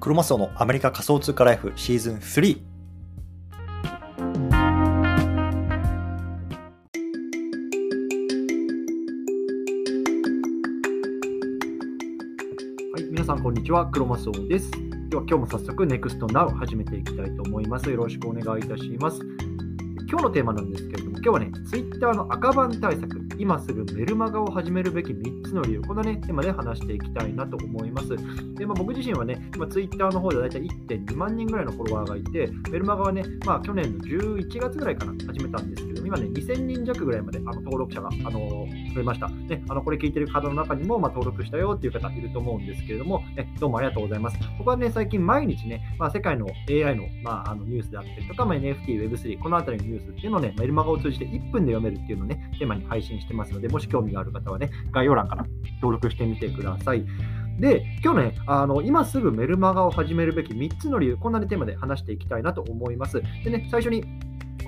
クロマスオのアメリカ仮想通貨ライフシーズン3。はい、皆さんこんにちは、クロマスオです。では今日も早速 NEXT Now 始めていきたいと思います。よろしくお願いいたします。今日のテーマなんですけれども、今日はね、Twitter の赤番対策、今すぐメルマガを始めるべき3つの理由、このね、テーマで話していきたいなと思います。で、まあ、僕自身はね、今 Twitter の方でだいたい1.2万人ぐらいのフォロワーがいて、メルマガはね、まあ去年の11月ぐらいかな、始めたんですけど、今ね、2000人弱ぐらいまであの登録者が、あの増えました。ね、あのこれ聞いてる方の中にも、まあ、登録したよっていう方いると思うんですけれども、ね、どうもありがとうございます。僕はね、最近毎日ね、まあ、世界の AI の,、まあ、あのニュースであったりとか、まあ、NFT、Web3、このあたりのニュースっていうのをね、メルマガを通じて1分で読めるっていうのをね、テーマに配信してますので、もし興味がある方はね、概要欄から登録してみてください。で、今日ね、あの今すぐメルマガを始めるべき3つの理由、こんな、に、テーマで話していきたいなと思います。でね、最初に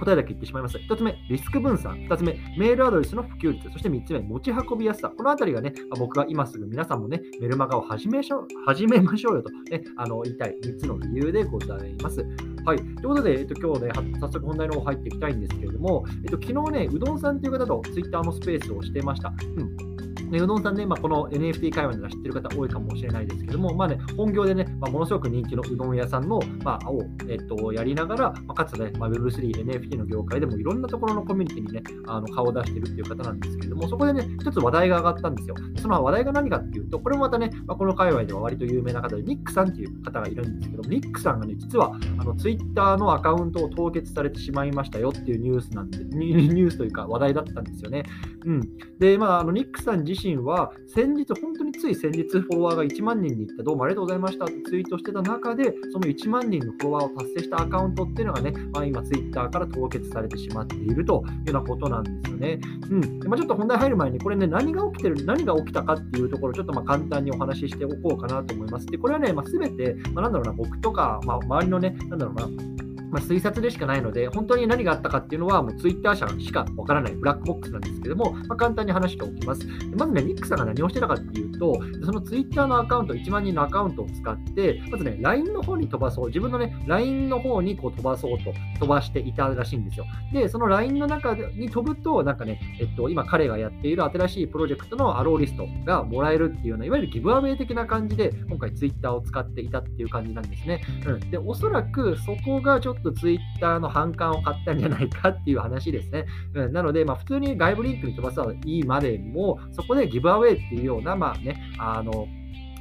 答えだけ言ってしまいます。1つ目、リスク分散。2つ目、メールアドレスの普及率。そして3つ目、持ち運びやすさ。このあたりがね、僕が今すぐ皆さんもね、メルマガを始めしょ始めましょうよと、ね、あの言いたい3つの理由でございます。はい。ということで、えっと、今日ね、早速本題の方入っていきたいんですけれども、えっと、昨日ね、うどんさんという方と Twitter のスペースをしてました。うんね、うどんさんね、まあ、この NFT 界隈では知ってる方多いかもしれないですけども、まあね、本業でね、まあ、ものすごく人気のうどん屋さんの、まあ、を、えっと、やりながら、まあ、かつね、まあ、Web3、NFT の業界でもいろんなところのコミュニティにね、あの顔を出してるっていう方なんですけども、そこでね、一つ話題が上がったんですよ。その話題が何かっていうと、これもまたね、まあ、この界隈では割と有名な方で、ニックさんっていう方がいるんですけども、ニックさんがね、実はあの Twitter のアカウントを凍結されてしまいましたよっていうニュースなんで、ニュースというか話題だったんですよね。うん。で、まあ、あのニックさん自身は、先日、本当につい先日、フォロワーが1万人に行った、どうもありがとうございましたってツイートしてた中で、その1万人のフォロワーを達成したアカウントっていうのがね、まあ、今、ツイッターから凍結されてしまっているというようなことなんですよね。うんでまあ、ちょっと本題入る前に、これね、何が起きてる、何が起きたかっていうところ、ちょっとまあ簡単にお話ししておこうかなと思います。で、これはね、まあ、全て、まあ、なんだろうな、僕とか、まあ、周りのね、なんだろうな、まあ、推察でしかないので、本当に何があったかっていうのは、もうツイッター社しかわからないブラックボックスなんですけども、まあ、簡単に話しておきます。まずね、ニックさんが何をしてたかっていうと、そのツイッターのアカウント、1万人のアカウントを使って、まずね、LINE の方に飛ばそう、自分のね、LINE の方にこう飛ばそうと飛ばしていたらしいんですよ。で、その LINE の中に飛ぶと、なんかね、えっと、今彼がやっている新しいプロジェクトのアローリストがもらえるっていうような、いわゆるギブアウェイ的な感じで、今回ツイッターを使っていたっていう感じなんですね。うん。で、おそらくそこがちょっととツイッターの反感を買ったんじゃないかっていう話ですね。うん、なので、まあ、普通に外部リンクに飛ばすのはいいまでも、そこでギブアウェイっていうような、まあね、あの、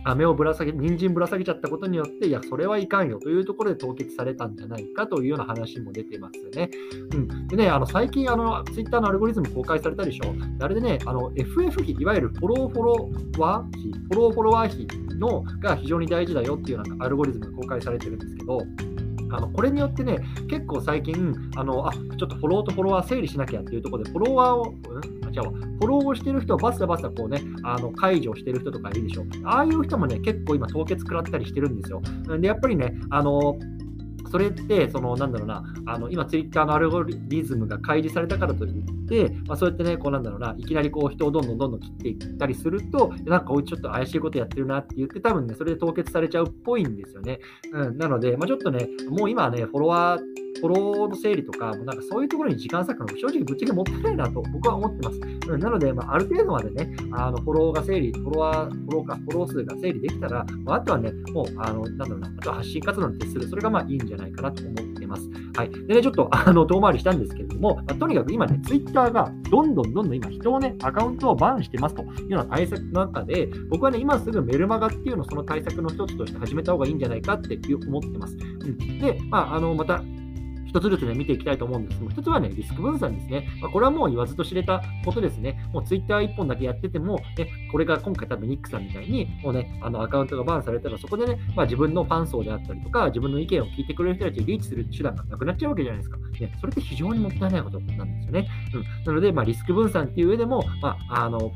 飴をぶら下げ、人参ぶら下げちゃったことによって、いや、それはいかんよというところで凍結されたんじゃないかというような話も出てますよね。うん。でね、あの、最近、あの、ツイッターのアルゴリズム公開されたでしょ？あれでね、あの、FF 費、いわゆるフォローフォロワー費、フォローフォロワー費のが非常に大事だよっていうようなアルゴリズムが公開されてるんですけど、あのこれによってね、結構最近、あのあちょっとフォローとフォロワー整理しなきゃっていうところで、フォロワーを、うん、あ違う、フォローをしてる人をバッサバッサこうね、あの解除してる人とかいいでしょ。ああいう人もね、結構今凍結食らったりしてるんですよ。で、やっぱりね、あのそれって、そのなんだろうな、あの今、ツイッターのアルゴリズムが開示されたからといって、まあ、そうやってね、こうなんだろうな、いきなりこう人をどんどんどんどん切っていったりすると、なんかこいちょっと怪しいことやってるなって言って、多分ね、それで凍結されちゃうっぽいんですよね。うん、なので、まあ、ちょっとね、もう今ね、フォロワー、フォローの整理とか、もうなんかそういうところに時間割くの正直ぶっちゃけもったいないなと僕は思ってます。うん、なので、まあ、ある程度までね、あのフォローが整理、フォロワー、フォローか、フォロー数が整理できたら、まあ、あとはね、もう、あの、なんだろうな、あとは発信活動に徹する、それがまあいいんじゃないかなと思ってます。はい。でね、ちょっと、あの、遠回りしたんですけれども、まあ、とにかく今ね、ツイッターがどんどんどんどん今、人をね、アカウントをバンしてますというような対策の中で、僕はね、今すぐメルマガっていうのをその対策の一つとして始めた方がいいんじゃないかって思ってます。うん、で、まあ、あの、また、一つずつね、見ていきたいと思うんですけども、一つはね、リスク分散ですね。まあ、これはもう言わずと知れたことですね。もうツイッター一本だけやってても、ね、これが今回多分ニックさんみたいに、もうね、あのアカウントがバンされたら、そこでね、まあ、自分のファン層であったりとか、自分の意見を聞いてくれる人たちにリーチする手段がなくなっちゃうわけじゃないですか。ね、それって非常にもったいないことなんですよね。うん、なので、まあ、リスク分散っていう上でも、まあ、あの、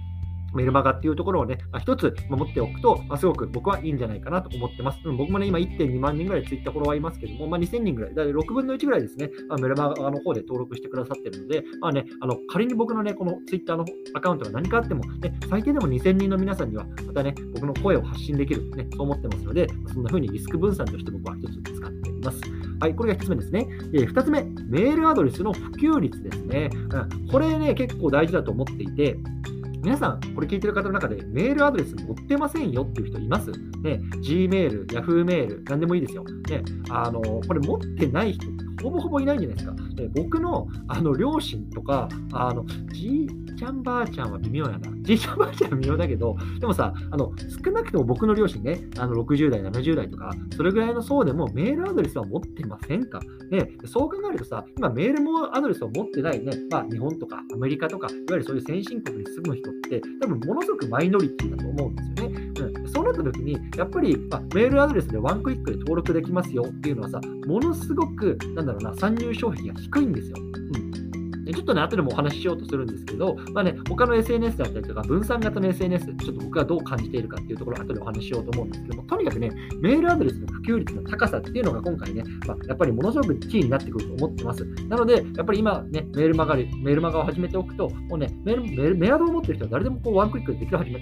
メルマガっていうところをね、一つ持っておくと、すごく僕はいいんじゃないかなと思ってます。僕もね、今1.2万人ぐらいツイッターフォロワーいますけども、まあ、2000人ぐらい、だい6分の1ぐらいですね、メルマガの方で登録してくださってるので、まあね、あの仮に僕のね、このツイッターのアカウントが何かあっても、ね、最低でも2000人の皆さんには、またね、僕の声を発信できる、ね、そう思ってますので、そんな風にリスク分散として僕は一つ使っています。はい、これが1つ目ですね。えー、2つ目、メールアドレスの普及率ですね。うん、これね、結構大事だと思っていて、皆さん、これ聞いてる方の中でメールアドレス持ってませんよっていう人います？ね、Gmail、Yahoo メール、何でもいいですよ。ね、あの、これ持ってない人ほぼほぼいないんじゃないですか。で僕のあの両親とか、あの、G ちゃんばあちゃんは微妙やな。じいちゃんばあちゃんは微妙だけど、でもさ、あの、少なくとも僕の両親ね、あの60代、70代とか、それぐらいの層でもメールアドレスは持ってませんか？ね、そう考えるとさ、今メールもアドレスを持ってないね、まあ日本とかアメリカとか、いわゆるそういう先進国に住む人って、多分ものすごくマイノリティだと思うんですよね。うん、そうなった時に、やっぱり、まあ、メールアドレスでワンクリックで登録できますよっていうのはさ、ものすごく、なんだろうな、参入障壁が低いんですよ。うんちょっとね、後でもお話ししようとするんですけど、まあね、他の SNS だったりとか、分散型の SNS、ちょっと僕がどう感じているかっていうところ、後でお話ししようと思うんですけども、とにかくね、メールアドレスの普及率の高さっていうのが今回ね、まあ、やっぱりものすごくキーになってくると思ってます。なので、やっぱり今ね、メールマガメールマガを始めておくと、もうね、メール、メールメアドを持ってる人は誰でもこうワンクリックでできる始め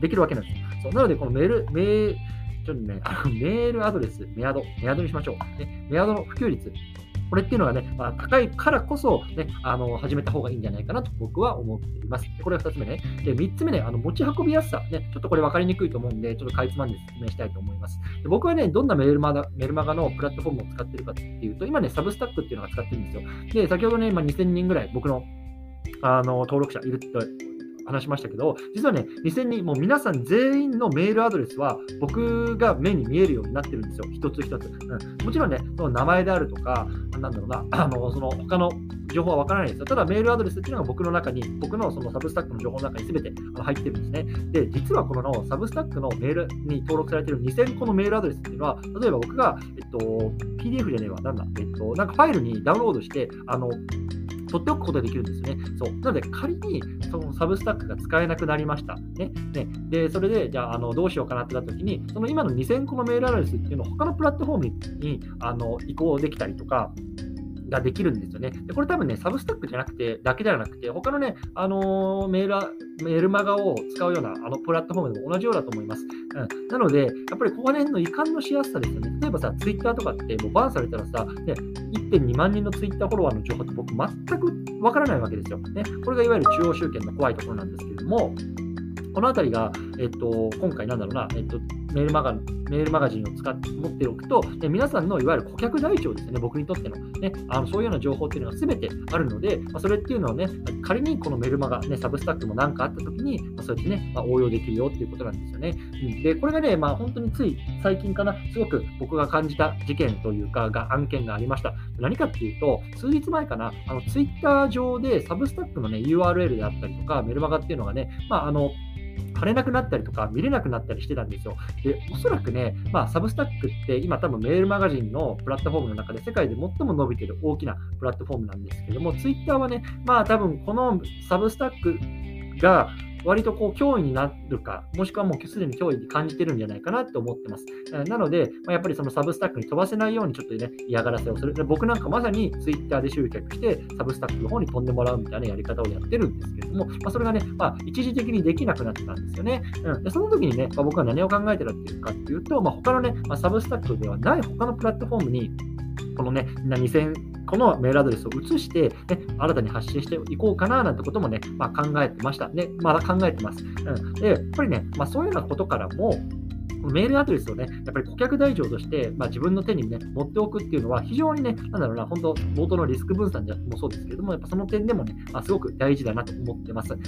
できるわけなんですよ。そうなので、このメール、メール、ちょっとね、メールアドレス、メアド、メアドにしましょう。ね、メアドの普及率、これっていうのがね、まあ、高いからこそ、ね、あの始めた方がいいんじゃないかなと僕は思っています。これが2つ目ね。で、3つ目ね、あの持ち運びやすさ、ね、ちょっとこれ分かりにくいと思うんで、ちょっとかいつまんで説明したいと思います。で僕はね、どんなメルマガメルマガのプラットフォームを使ってるかっていうと、今ね、サブスタックっていうのが使ってるんですよ。で、先ほどね、ま、2000人ぐらい僕のあの登録者いるって話しましたけど、実はね、2000人、もう皆さん全員のメールアドレスは僕が目に見えるようになってるんですよ、一つ一つ。うん、もちろんね、その名前であるとか、なんだろうな、あのその他の情報はわからないですよ。ただメールアドレスっていうのが僕の中に、僕のそのサブスタックの情報の中に全て入ってるんですね。で、実はこのサブスタックのメールに登録されてる2000個のメールアドレスっていうのは、例えば僕が、えっと、PDF じゃねえわ、なんだ、えっと、なんかファイルにダウンロードして、あの、取っておくことができるんですよね。そう。なので、仮にそのサブスタックが使えなくなりました。ね。ねで、それで、じゃあ、あのどうしようかなってなった時に、その今の2000個のメールアドレスっていうのを他のプラットフォームにあの移行できたりとか、ができるんですよね。でこれ多分ね、サブスタックじゃなくて、だけじゃなくて、他のね、あのー、メール、メールマガを使うようなあのプラットフォームでも同じようだと思います。うん、なので、やっぱりここら辺の移管のしやすさですよね。例えばさ、ツイッターとかってもうバンされたらさ、ね、1.2万人のツイッターフォロワーの情報って僕全くわからないわけですよ。ね、これがいわゆる中央集権の怖いところなんですけれども、このあたりが、えっと、今回なんだろうな、えっと、メールマガメールマガジンを使って持っておくと、で皆さんのいわゆる顧客台帳ですね、僕にとっての,、ね、あのそういうような情報っていうのは全てあるので、まあ、それっていうのはね、仮にこのメルマガ、ね、サブスタックも何かあったときに、まあ、そうやってね、まあ、応用できるよっていうことなんですよね。うん、で、これがね、まあ、本当につい最近かな、すごく僕が感じた事件というか、が案件がありました。何かっていうと、数日前かな、あのツイッター上でサブスタックのね、URL であったりとか、メルマガっていうのがね、ま、あの、貼れなくなったりとか見れなくなったりしてたんですよ。で、おそらくね、まあ、サブスタックって今多分メールマガジンのプラットフォームの中で世界で最も伸びてる大きなプラットフォームなんですけども、ツイッターはね、まあ多分このサブスタックが割とこう脅威になるか、もしくはもうすでに脅威に感じてるんじゃないかなって思ってます。なので、ま、やっぱりそのサブスタックに飛ばせないようにちょっとね、嫌がらせをする。で僕なんかまさに Twitter で集客して、サブスタックの方に飛んでもらうみたいなやり方をやってるんですけれども、まあ、それがね、まあ、一時的にできなくなってたんですよね。うん、でその時にね、まあ、僕は何を考えてるかっていうと、まあ、他のね、ま、サブスタックではない他のプラットフォームに、このね、2000このメールアドレスを移して、ね、新たに発信していこうかななんてこともね、まあ、考えてました。ね、まだ考えてます。うん、で、やっぱりね、まあ、そういうようなことからも、メールアドレスをね、やっぱり顧客台帳として、まあ、自分の手にね、持っておくっていうのは、非常にね、なんだろうな、本当、冒頭のリスク分散でもそうですけれども、やっぱその点でもね、まあ、すごく大事だなと思ってます。うん。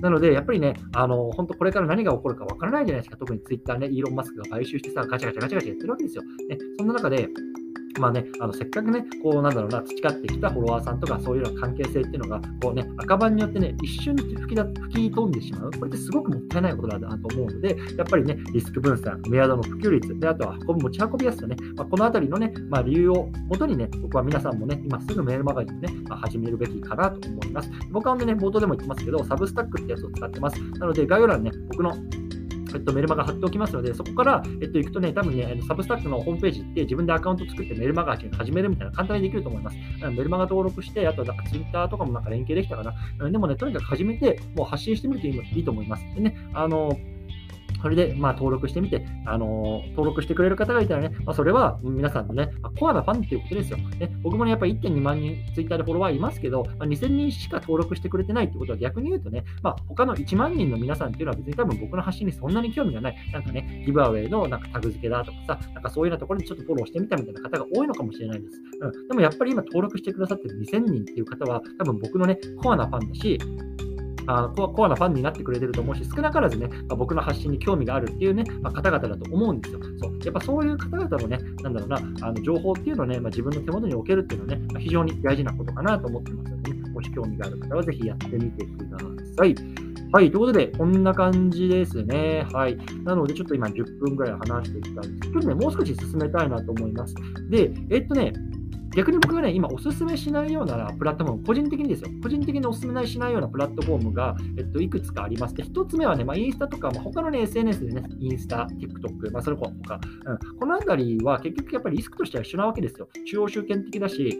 なので、やっぱりね、あの、本当これから何が起こるかわからないじゃないですか。特にツイッターね、イーロン・マスクが買収してさ、ガチャガチャガチャガチャやってるわけですよ。ね、そんな中で、まあね、あのせっかくね、こうなんだろうな、培ってきたフォロワーさんとか、そういうような関係性っていうのが、こうね、赤番によってね、一瞬に吹きだ吹き飛んでしまう。これってすごくもったいないことだなと思うので、やっぱりね、リスク分散、メアドの普及率、であとは運ぶ持ち運びやすさね、まあ、このあたりのね、まあ、理由をもとにね、僕は皆さんもね、今すぐメールマガジンね、まあ、始めるべきかなと思います。僕はね、冒頭でも言ってますけど、サブスタックってやつを使ってます。なので、概要欄ね、僕のえっと、メルマガ貼っておきますので、そこから、えっと、行くとね、多分ね、サブスタックのホームページ行って自分でアカウント作ってメルマガ始めるみたいな簡単にできると思います。メルマガ登録して、あとなんかツイッターとかもなんか連携できたかな。でもね、とにかく始めて、もう発信してみるといいと思います。でね、あのそれで、まあ、登録してみて、あのー、登録してくれる方がいたらね、まあ、それは皆さんのね、まあ、コアなファンっていうことですよ。ね、僕もね、やっぱり1.2万人ツイッターでフォロワーいますけど、まあ、2000人しか登録してくれてないってことは逆に言うとね、まあ、他の1万人の皆さんっていうのは別に多分僕の発信にそんなに興味がない。なんかね、ギブアウェイのなんかタグ付けだとかさ、なんかそういうようなところにちょっとフォローしてみたみたいな方が多いのかもしれないです。うん。でもやっぱり今登録してくださってる2000人っていう方は、多分僕のね、コアなファンだし、あのココアなファンになってくれてると思うし、少なからずね、まあ、僕の発信に興味があるっていうね、まあ、方々だと思うんですよ。そうやっぱそういう方々のね、なんだろうな、あの情報っていうのをね、まあ、自分の手元に置けるっていうのはね、まあ、非常に大事なことかなと思ってますので、ね、もし興味がある方はぜひやってみてください。はい、ということで、こんな感じですね。はい。なので、ちょっと今10分ぐらい話してきたんですけどね、もう少し進めたいなと思います。で、えっとね、逆に僕がね、今おすすめしないようなプラットフォーム、個人的にですよ、個人的におすすめしないようなプラットフォームが、えっと、いくつかありまして、1つ目はね、まあ、インスタとか、まあ、他のね、SNS でね、インスタ、TikTok、まあ、それこそ他、うん、このあたりは結局やっぱりリスクとしては一緒なわけですよ。中央集権的だし、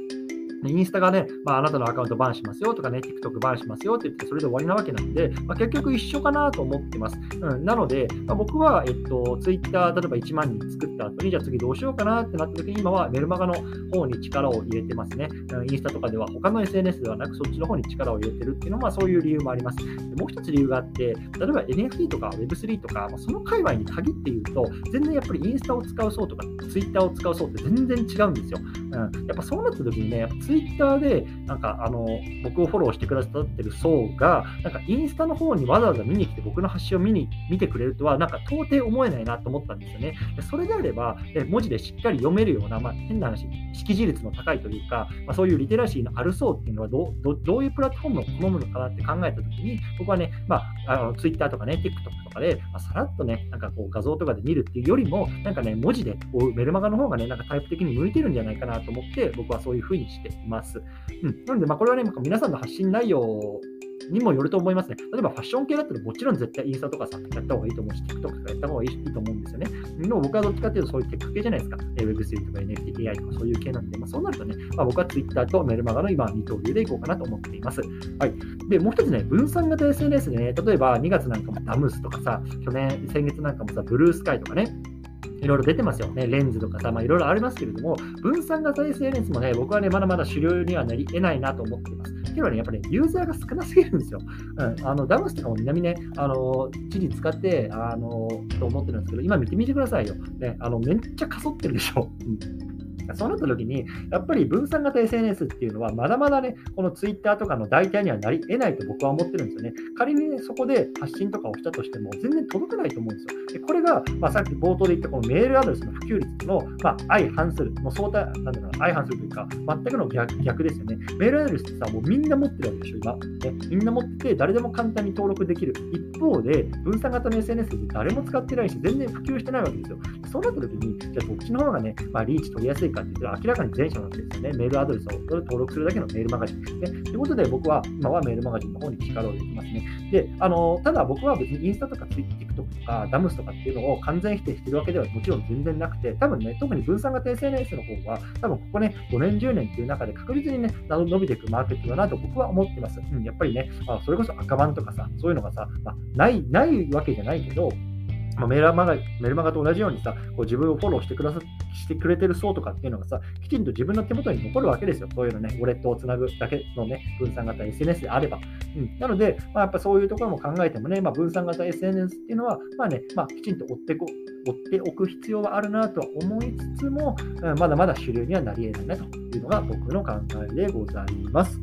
インスタがね、まあ、あなたのアカウントバンしますよとかね、TikTok バンしますよって言って、それで終わりなわけなんで、まあ、結局一緒かなと思ってます。うん、なので、まあ、僕は、えっと、Twitter、例えば1万人作った後に、じゃあ次どうしようかなってなった時に、今はメルマガの方に力を入れてますね。うん、インスタとかでは他の SNS ではなく、そっちの方に力を入れてるっていうのは、そういう理由もあります。でもう一つ理由があって、例えば NFT とか Web3 とか、まあ、その界隈に限って言うと、全然やっぱりインスタを使う層とか、Twitter を使う層って全然違うんですよ。うん、やっぱそうなった時にね、やっぱ Twitter でなんかあの僕をフォローしてくださってる層が、なんかインスタの方にわざわざ見に来て僕の発信を見に見てくれるとは、なんか到底思えないなと思ったんですよね。それであれば、文字でしっかり読めるような、まあ、変な話、識字率の高いというか、まあ、そういうリテラシーのある層っていうのはどどどういうプラットフォームを好むのかなって考えたときに、僕はね、まあ、あの Twitter とかね、TikTok とかで、まあ、さらっとね、なんかこう画像とかで見るっていうよりも、なんかね、文字でメルマガの方がね、なんかタイプ的に向いてるんじゃないかなと思って、僕はそういうふうにしてます。うん、なので、まあ、これはね、皆さんの発信内容にもよると思いますね。例えばファッション系だったらもちろん絶対インスタとかさ、やった方がいいと思うし、TikTok とかやった方がいいと思うんですよね。でも僕はどっちかっていうとそういうテック系じゃないですか。Web3 とか NFT、AI とかそういう系なんで、まあ、そうなるとね、まあ、僕は Twitter とメルマガの今二刀流でいこうかなと思っています。はい。で、もう一つね、分散型 SNS でね、例えば2月なんかもダムスとかさ、去年、先月なんかもさ、ブルースカイとかね、いろいろ出てますよね。レンズとかさ、まあ、いろいろありますけれども、分散型 SNS もね、僕はね、まだまだ主流にはなり得ないなと思っています。けどね、やっぱり、ね、ユーザーが少なすぎるんですよ。うん、あのダムスとかも南ね、あの地に使って、あのと思ってるんですけど、今見てみてくださいよ。ね、あのめっちゃかそってるでしょ。うんそうなった時に、やっぱり分散型 SNS っていうのは、まだまだね、この Twitter とかの代替にはなり得ないと僕は思ってるんですよね。仮にね、そこで発信とかをしたとしても、全然届かないと思うんですよ。でこれが、まあ、さっき冒頭で言ったこのメールアドレスの普及率の、まあ、相反する、もう相対、なんだろう相反するというか、全くの逆逆ですよね。メールアドレスってさ、もうみんな持ってるわけでしょ、今。ね、みんな持ってて、誰でも簡単に登録できる。一方で、分散型の SNS で誰も使ってないし、全然普及してないわけですよ。そうなった時に、じゃあどっちの方がね、まあ、リーチ取りやすいかって言ったら、明らかに前者なわけですよね。メールアドレスを登録するだけのメールマガジンですね。ということで、僕は今はメールマガジンの方に力を入れてますね。で、あのただ僕は別にインスタとか TikTok とかダムスとかっていうのを完全否定してるわけではもちろん全然なくて、多分ね、特に分散型 SNS の方は、多分ここね、5年、10年っていう中で確実にね、伸びていくマーケットだなと僕は思ってます。うん、やっぱりね、あそれこそ赤番とかさ、そういうのがさ、まあ、ない、ないわけじゃないけど、まあ、メルマガメルマガと同じようにさ、こう自分をフォローしてくださしてくれてる層とかっていうのがさ、きちんと自分の手元に残るわけですよ。そういうのね、ウォレットをつなぐだけのね、分散型 SNS であれば。うん、なので、まあ、やっぱそういうところも考えてもね、まあ、分散型 SNS っていうのは、まあね、まあ、きちんと追ってこ追っておく必要はあるなとは思いつつも、うん、まだまだ主流にはなり得ないなというのが僕の考えでございます。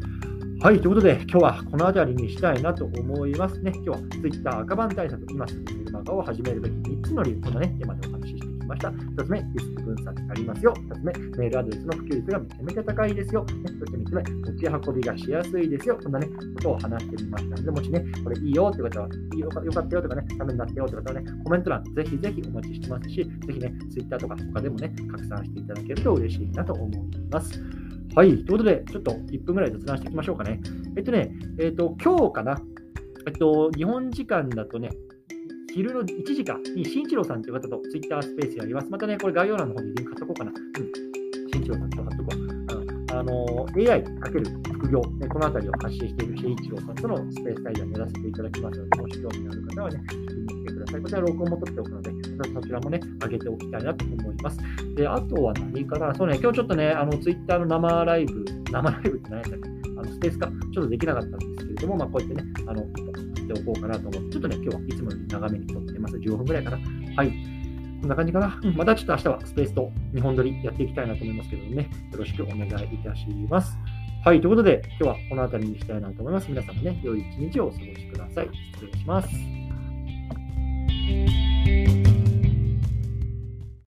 はい、ということで、今日はこの辺りにしたいなと思いますね。今日は Twitter 赤番対策、今すぐメルマガを始めるべき3つの理由、このね、テーマでお話ししてました。1つ目、リスク分散ありますよ。2つ目、メールアドレスの普及率がめちゃめちゃ高いですよ。ね、そして3つ目、持ち運びがしやすいですよ。そんなね、ことを話してみましたので、もしね、これいいよって方は、いいよかよかったよとかね、ためになったよって方はね、コメント欄、ぜひぜひお待ちしてますし、ぜひね、Twitter とか他でもね、拡散していただけると嬉しいなと思います。はい。ということで、ちょっと1分ぐらい雑談していきましょうかね。えっとね、えっと、今日かな。えっと、日本時間だとね、昼の1時かに、新一郎さんという方とツイッタースペースやります。またね、これ概要欄の方にリンク貼っとこうかな。うん。新一郎さんと貼っとこう。あの、AI かける副業、ね、このあたりを発信している新一郎さんとのスペース対談をやらせていただきますので、もし興味のある方はね、聞きに来てください。こちら録音も取っておくので、そちらもね、上げておきたいなと思います。で、あとは何かな、そうね、今日ちょっとね、あの、ツイッターの生ライブ、生ライブって何やったっけ？あの、スペースか、ちょっとできなかったんですけれども、まあ、こうやってね、あの、っておこうかなと思って、ちょっとね、今日はいつもより長めに撮ってます。15分ぐらいかな。はい。こんな感じかな。うんまたちょっと明日はスペースと日本撮りやっていきたいなと思いますけどもね、よろしくお願いいたします。はい。ということで、今日はこの辺りにしたいなと思います。皆さんもね、良い一日をお過ごしください。失礼します。